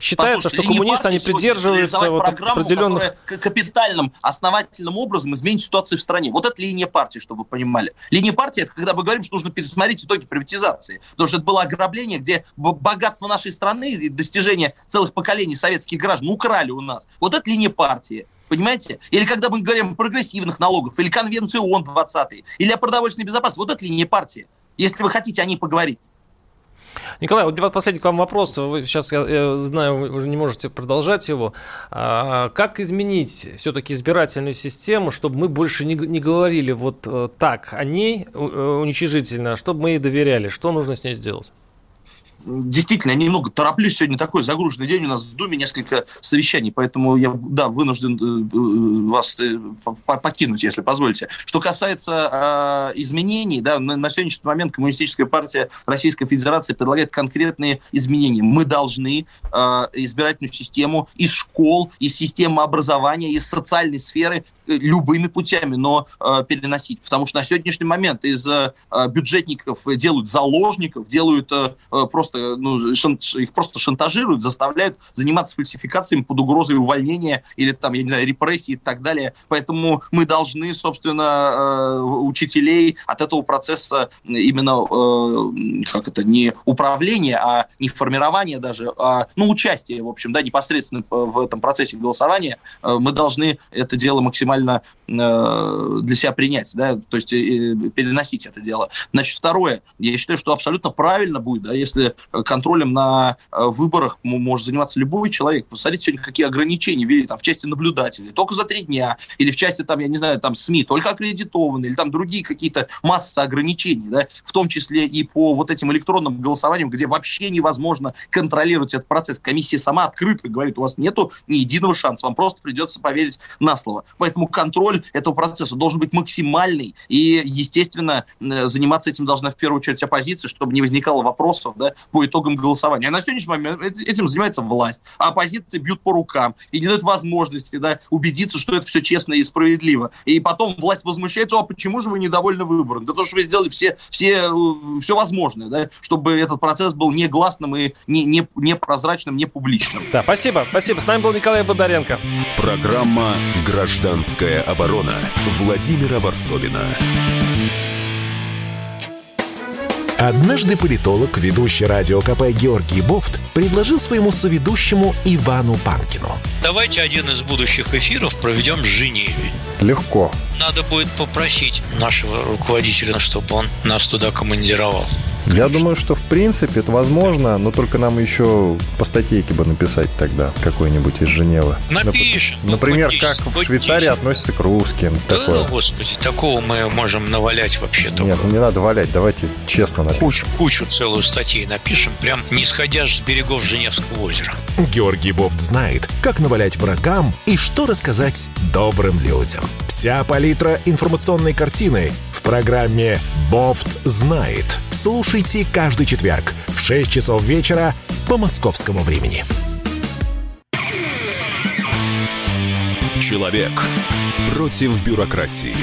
считается, Послушайте, что коммунисты, они придерживаются вот определенных... капитальным, основательным образом изменить ситуацию в стране. Вот это линия партии, чтобы вы понимали. Линия партии, это когда мы говорим, что нужно пересмотреть итоги приватизации. Потому что это было ограбление, где богатство нашей страны и достижения целых поколений советских граждан украли у нас. Вот это линия партии. Понимаете? Или когда мы говорим о прогрессивных налогах, или конвенции ООН 20 или о продовольственной безопасности. Вот это линия партии. Если вы хотите о ней поговорить. Николай, вот последний к вам вопрос. Вы сейчас, я, знаю, вы уже не можете продолжать его. А, как изменить все-таки избирательную систему, чтобы мы больше не, не говорили вот э, так о ней э, уничижительно, а чтобы мы ей доверяли? Что нужно с ней сделать? Действительно, я немного тороплюсь. Сегодня такой загруженный день. У нас в Думе несколько совещаний, поэтому я, да, вынужден э, э, вас э, покинуть, если позволите. Что касается э, изменений, да, на, сегодняшний момент Коммунистическая партия Российской Федерации предлагает конкретные изменения. Мы должны э, избирательную систему из школ, из системы образования, из социальной сферы любыми путями, но э, переносить. Потому что на сегодняшний момент из э, бюджетников делают заложников, делают э, просто, ну, шант, их просто шантажируют, заставляют заниматься фальсификациями под угрозой увольнения или там, я не знаю, репрессий и так далее. Поэтому мы должны, собственно, э, учителей от этого процесса именно, э, как это, не управления, а не формирования даже, а, ну, участие, в общем, да, непосредственно в этом процессе голосования, э, мы должны это дело максимально максимально э, для себя принять, да, то есть э, переносить это дело. Значит, второе, я считаю, что абсолютно правильно будет, да, если контролем на выборах может заниматься любой человек. Посмотрите сегодня, какие ограничения ввели там в части наблюдателей, только за три дня, или в части там, я не знаю, там СМИ, только аккредитованные, или там другие какие-то массы ограничений, да, в том числе и по вот этим электронным голосованиям, где вообще невозможно контролировать этот процесс. Комиссия сама открыто говорит, у вас нету ни единого шанса, вам просто придется поверить на слово. Поэтому контроль этого процесса должен быть максимальный, и, естественно, заниматься этим должна в первую очередь оппозиция, чтобы не возникало вопросов да, по итогам голосования. А на сегодняшний момент этим занимается власть, а оппозиция бьют по рукам и не дают возможности да, убедиться, что это все честно и справедливо. И потом власть возмущается, а почему же вы недовольны выбором? Да потому что вы сделали все, все, э, все возможное, да, чтобы этот процесс был негласным и не, не, не прозрачным, не публичным. Да, спасибо, спасибо. С нами был Николай Бондаренко. Программа «Гражданская оборона» Владимира Варсовина. Однажды политолог, ведущий радио КП Георгий Бофт, предложил своему соведущему Ивану Панкину. Давайте один из будущих эфиров проведем с Женеве. Легко. Надо будет попросить нашего руководителя, чтобы он нас туда командировал. Я думаю, что в принципе это возможно, но только нам еще по статейке бы написать тогда какой-нибудь из Женевы. Напишем. Нап- например, ну, как в Швейцарии 10. относятся к русским. Да, такое. господи, такого мы можем навалять вообще только. Нет, ну не надо валять, давайте честно. Кучу, кучу целую статей напишем, прям не сходя с берегов Женевского озера. Георгий Бофт знает, как навалять врагам и что рассказать добрым людям. Вся палитра информационной картины в программе «Бофт знает». Слушайте каждый четверг в 6 часов вечера по московскому времени. Человек против бюрократии.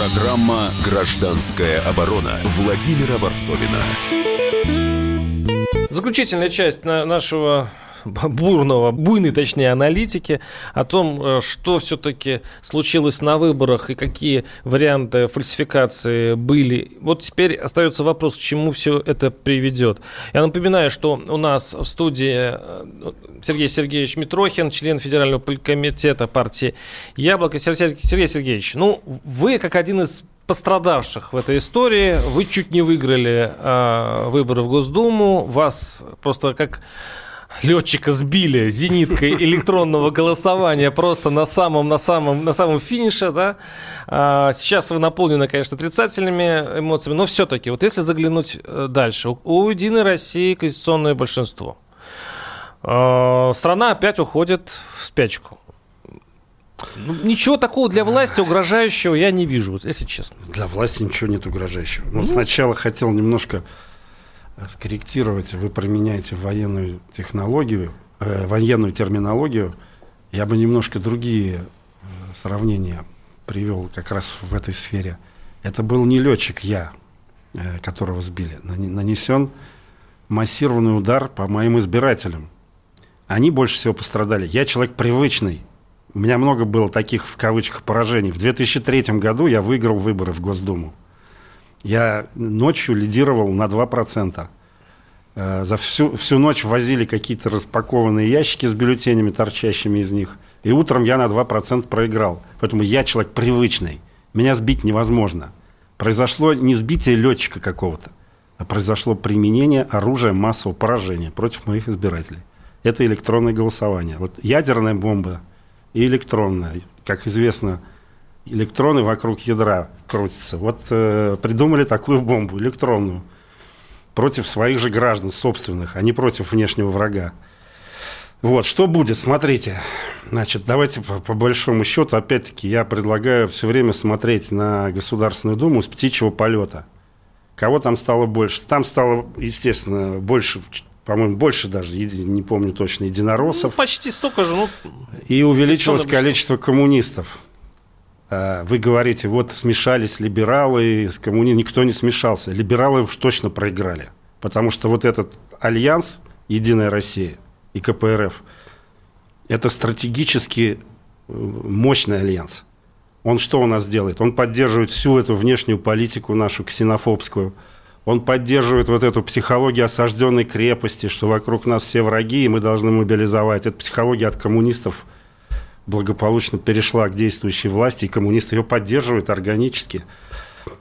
Программа «Гражданская оборона» Владимира Варсовина. Заключительная часть нашего бурного, буйной, точнее, аналитики о том, э, что все-таки случилось на выборах и какие варианты фальсификации были. Вот теперь остается вопрос, к чему все это приведет. Я напоминаю, что у нас в студии э, Сергей Сергеевич Митрохин, член Федерального комитета партии «Яблоко». Сергей Сергеевич, ну, вы как один из пострадавших в этой истории. Вы чуть не выиграли э, выборы в Госдуму. Вас просто как летчика сбили зениткой электронного голосования просто на самом, на самом, на самом финише, да. А, сейчас вы наполнены, конечно, отрицательными эмоциями, но все-таки, вот если заглянуть э, дальше, у Единой России конституционное большинство. А, страна опять уходит в спячку. Ну, ничего такого для власти угрожающего я не вижу, если честно. Для власти ничего нет угрожающего. Ну, сначала хотел немножко скорректировать, вы применяете военную технологию, э, военную терминологию, я бы немножко другие э, сравнения привел как раз в этой сфере. Это был не летчик я, э, которого сбили. Нанесен массированный удар по моим избирателям. Они больше всего пострадали. Я человек привычный. У меня много было таких, в кавычках, поражений. В 2003 году я выиграл выборы в Госдуму. Я ночью лидировал на 2%. Э, за всю, всю ночь возили какие-то распакованные ящики с бюллетенями, торчащими из них. И утром я на 2% проиграл. Поэтому я человек привычный. Меня сбить невозможно. Произошло не сбитие летчика какого-то, а произошло применение оружия массового поражения против моих избирателей. Это электронное голосование. Вот ядерная бомба и электронная. Как известно, электроны вокруг ядра крутятся. Вот э, придумали такую бомбу электронную против своих же граждан собственных, а не против внешнего врага. Вот, что будет, смотрите. Значит, давайте по, по большому счету, опять-таки, я предлагаю все время смотреть на Государственную Думу с птичьего полета. Кого там стало больше? Там стало, естественно, больше, по-моему, больше даже, не помню точно, единороссов. Ну, почти столько же. Ну, и увеличилось количество коммунистов. А, вы говорите, вот смешались либералы с коммунистами. Никто не смешался. Либералы уж точно проиграли. Потому что вот этот альянс «Единая Россия» и КПРФ – это стратегически э, мощный альянс. Он что у нас делает? Он поддерживает всю эту внешнюю политику нашу ксенофобскую. Он поддерживает вот эту психологию осажденной крепости, что вокруг нас все враги, и мы должны мобилизовать. Это психология от коммунистов – благополучно перешла к действующей власти, и коммунисты ее поддерживают органически.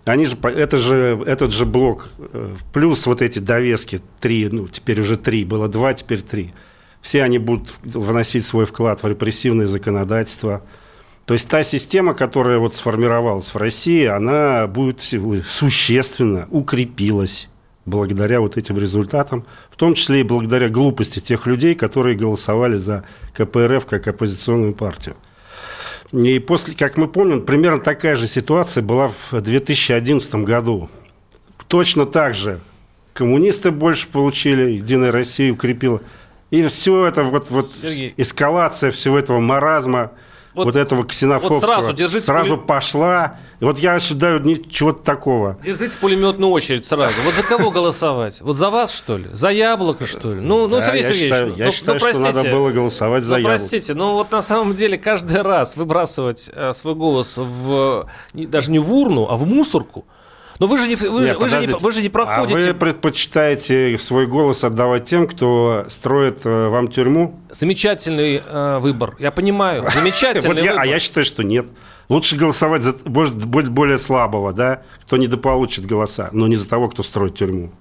Они же, это же, этот же блок, э, плюс вот эти довески, три, ну, теперь уже три, было два, теперь три. Все они будут вносить свой вклад в репрессивное законодательство. То есть та система, которая вот сформировалась в России, она будет существенно укрепилась благодаря вот этим результатам, в том числе и благодаря глупости тех людей, которые голосовали за КПРФ как оппозиционную партию. И после, как мы помним, примерно такая же ситуация была в 2011 году. Точно так же коммунисты больше получили, Единая Россия укрепила. И все это вот, вот эскалация всего этого маразма – вот, вот этого ксенофобского вот сразу, держите сразу пулем... пошла. Вот я ожидаю чего-то такого. Держите пулеметную очередь сразу. Вот за кого голосовать? Вот за вас, что ли? За яблоко, что ли? Ну, ну Сергей я Сергеевич, считаю, я ну, считаю ну, простите, что надо было голосовать за ну, яблоко. простите, ну вот на самом деле каждый раз выбрасывать э, свой голос в, не, даже не в урну, а в мусорку – но вы же не, вы, Нет, вы, же, не, вы же не проходите... А вы предпочитаете свой голос отдавать тем, кто строит э, вам тюрьму? Замечательный э, выбор. Я понимаю. Замечательный я, выбор. А я считаю, что нет. Лучше голосовать за более слабого, да, кто недополучит голоса, но не за того, кто строит тюрьму.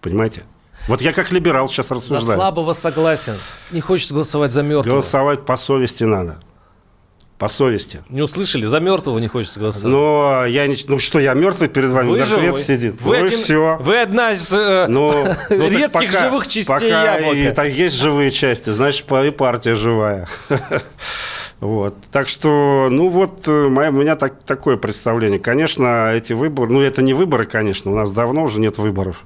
Понимаете? Вот я как либерал сейчас рассуждаю. За слабого согласен. Не хочется голосовать за мертвого. Голосовать по совести надо по совести. Не услышали? За мертвого не хочется голосовать. Но я не... Ну что, я мертвый перед вами? Вы Мертвец сидит. Вы, ну один... все. Вы одна из э, ну, ну, редких пока, живых частей пока яблока. И, так, есть живые части, значит, и партия живая. Вот. Так что, ну вот, э, моя, у меня так, такое представление. Конечно, эти выборы, ну это не выборы, конечно, у нас давно уже нет выборов.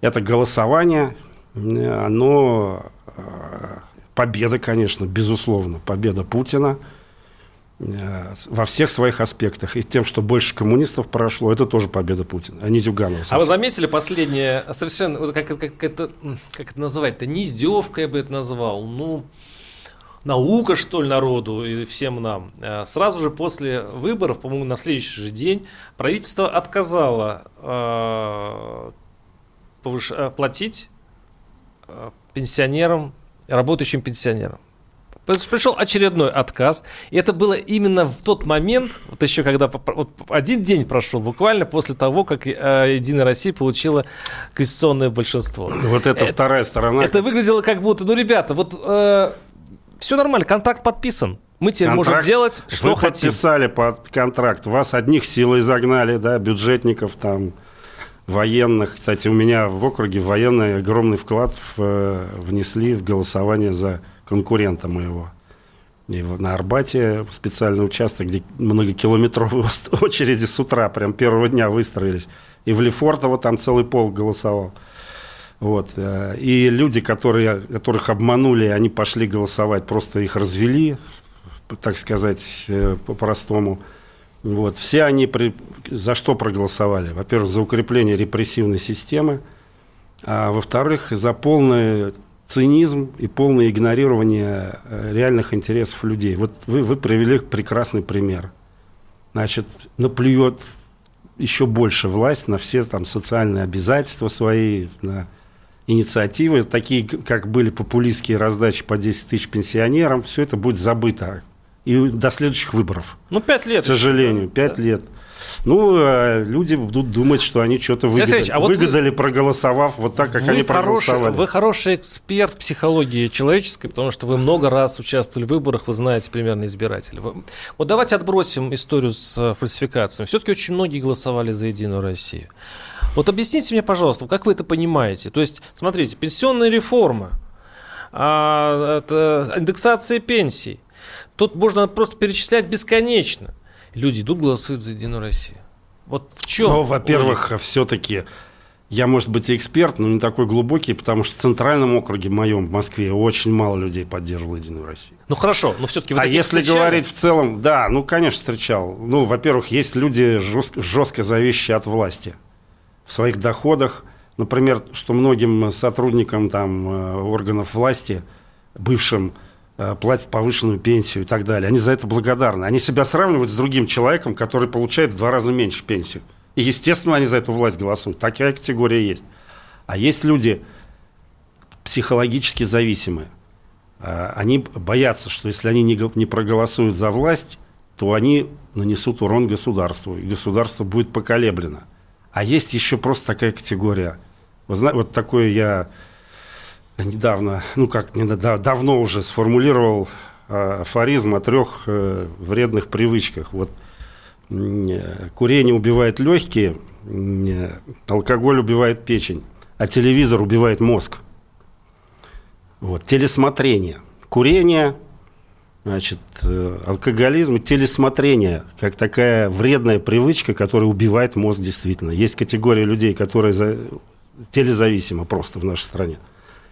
Это голосование, оно э, победа, конечно, безусловно, победа Путина – Э, во всех своих аспектах. И тем, что больше коммунистов прошло, это тоже победа Путина, а не Зюганова. А вы заметили последнее, совершенно, как, как, как, это, как это называть-то, не издевка я бы это назвал, ну, наука, что ли, народу и всем нам. Э, сразу же после выборов, по-моему, на следующий же день, правительство отказало э, повыш... Э, платить э, пенсионерам, работающим пенсионерам. Пришел очередной отказ. И это было именно в тот момент, вот еще когда вот один день прошел, буквально после того, как э, Единая Россия получила конституционное большинство. Вот это, это вторая сторона. Это выглядело как будто, ну, ребята, вот э, все нормально, контракт подписан. Мы теперь контракт, можем делать, что вы хотим. подписали под контракт. Вас одних силой загнали, да, бюджетников там, военных. Кстати, у меня в округе военные огромный вклад в, э, внесли в голосование за конкурента моего. И на Арбате специальный участок, где многокилометровые очереди с утра, прям первого дня выстроились. И в Лефортово там целый пол голосовал. Вот. Э, и люди, которые, которых обманули, они пошли голосовать, просто их развели, так сказать, э, по-простому. Вот. Все они при... за что проголосовали? Во-первых, за укрепление репрессивной системы, а во-вторых, за полное цинизм и полное игнорирование э, реальных интересов людей. Вот вы, вы привели прекрасный пример. Значит, наплюет еще больше власть на все там социальные обязательства свои, на инициативы, такие, как были популистские раздачи по 10 тысяч пенсионерам, все это будет забыто. И до следующих выборов. Ну, пять лет. К сожалению, пять да. лет. Ну, э, люди будут думать, что они что-то выгадали, а вот выгадали вы, проголосовав вот так, как они проголосовали. Хороший, вы хороший эксперт психологии человеческой, потому что вы много раз участвовали в выборах, вы знаете примерно избирателей. Вот давайте отбросим историю с э, фальсификациями. Все-таки очень многие голосовали за Единую Россию. Вот объясните мне, пожалуйста, как вы это понимаете? То есть, смотрите, пенсионная реформа, а, это индексация пенсий. Тут можно просто перечислять бесконечно люди идут голосуют за Единую Россию. Вот в чем? Ну, во-первых, все-таки я, может быть, и эксперт, но не такой глубокий, потому что в центральном округе моем, в Москве, очень мало людей поддерживало Единую Россию. Ну хорошо, но все-таки вы А если встречали? говорить в целом, да, ну, конечно, встречал. Ну, во-первых, есть люди жестко, жестко зависящие от власти в своих доходах. Например, что многим сотрудникам там, э, органов власти, бывшим, платят повышенную пенсию и так далее. Они за это благодарны. Они себя сравнивают с другим человеком, который получает в два раза меньше пенсию. И, естественно, они за эту власть голосуют. Такая категория есть. А есть люди психологически зависимые. а, они боятся, что если они не, проголосуют за власть, то они нанесут урон государству, и государство будет поколеблено. А есть еще просто такая категория. Вот, вот такое я недавно, ну как, не, давно уже сформулировал э, афоризм о трех э, вредных привычках. Вот э, курение убивает легкие, алкоголь убивает печень, а телевизор убивает мозг. Вот, телесмотрение. Курение, значит, алкоголизм и телесмотрение, как такая вредная привычка, которая убивает мозг действительно. Есть категория людей, которые за... телезависимы просто в нашей стране.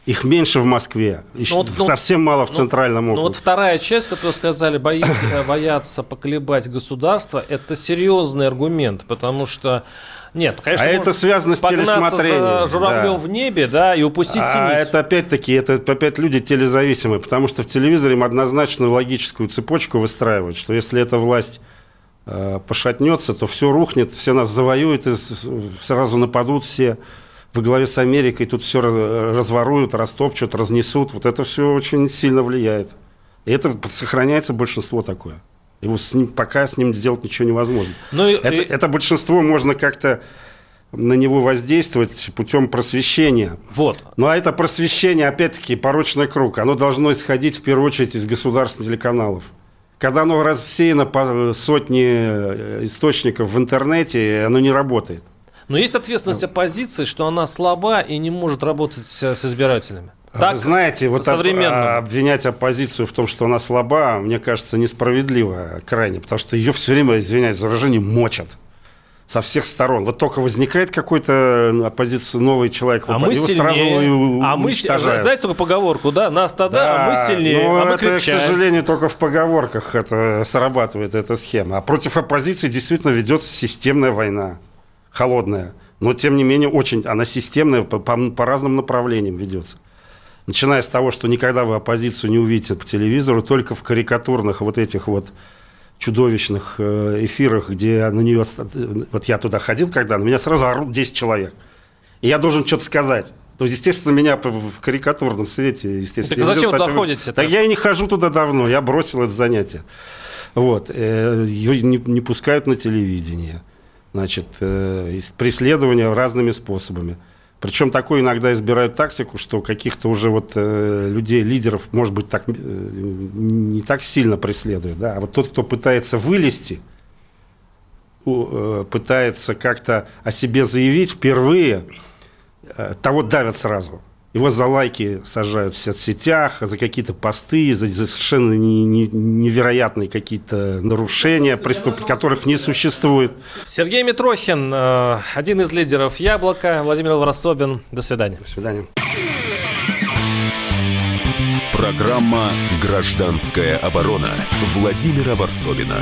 Их меньше в Москве, ну, вот, ну, совсем мало в ну, центральном округе. Ну вот вторая часть, которую сказали, боится, боятся поколебать государство, это серьезный аргумент, потому что нет, конечно, а это связано с телесмотрением. за журавлем да. в небе, да, и упустить а синицу. это опять-таки, это опять люди телезависимые, потому что в телевизоре им однозначную логическую цепочку выстраивают, что если эта власть э, пошатнется, то все рухнет, все нас завоюют, и сразу нападут все во главе с Америкой, тут все разворуют, растопчут, разнесут. Вот это все очень сильно влияет. И это сохраняется большинство такое. Его с ним, пока с ним сделать ничего невозможно. Но ну это, и... это большинство можно как-то на него воздействовать путем просвещения. Вот. Ну а это просвещение, опять-таки, порочный круг. Оно должно исходить в первую очередь из государственных телеканалов. Когда оно рассеяно по сотне э, источников в интернете, оно не работает. Но есть ответственность оппозиции, что она слаба и не может работать с, избирателями. Так, Вы знаете, вот современно. обвинять оппозицию в том, что она слаба, мне кажется, несправедливо крайне, потому что ее все время, извиняюсь за выражение, мочат со всех сторон. Вот только возникает какой-то оппозиция, новый человек, а мы сильнее. сразу а мы, знаете только поговорку, да? Нас тогда, да, а мы сильнее, ну, а мы это, крепчаем. к сожалению, только в поговорках это срабатывает эта схема. А против оппозиции действительно ведется системная война холодная, но тем не менее очень, она системная, по, по, по разным направлениям ведется. Начиная с того, что никогда вы оппозицию не увидите по телевизору, только в карикатурных вот этих вот чудовищных э, эфирах, где на нее... Вот я туда ходил когда, на меня сразу орут 10 человек. И я должен что-то сказать. То есть, естественно, меня в карикатурном свете, естественно... Так зачем вы туда ходите? Так я и не хожу туда давно, я бросил это занятие. Вот. Э, Ее не, не пускают на телевидение значит, э, преследования разными способами. Причем такое иногда избирают тактику, что каких-то уже вот э, людей, лидеров, может быть, так, э, не так сильно преследуют. Да? А вот тот, кто пытается вылезти, пытается как-то о себе заявить впервые, того давят сразу. Его за лайки сажают в соцсетях, за какие-то посты, за, за совершенно не, не, невероятные какие-то нарушения, преступ... которых не существует. Сергей Митрохин, э, один из лидеров «Яблока», Владимир Ворособин. До свидания. До свидания. Программа «Гражданская оборона» Владимира Варсовина.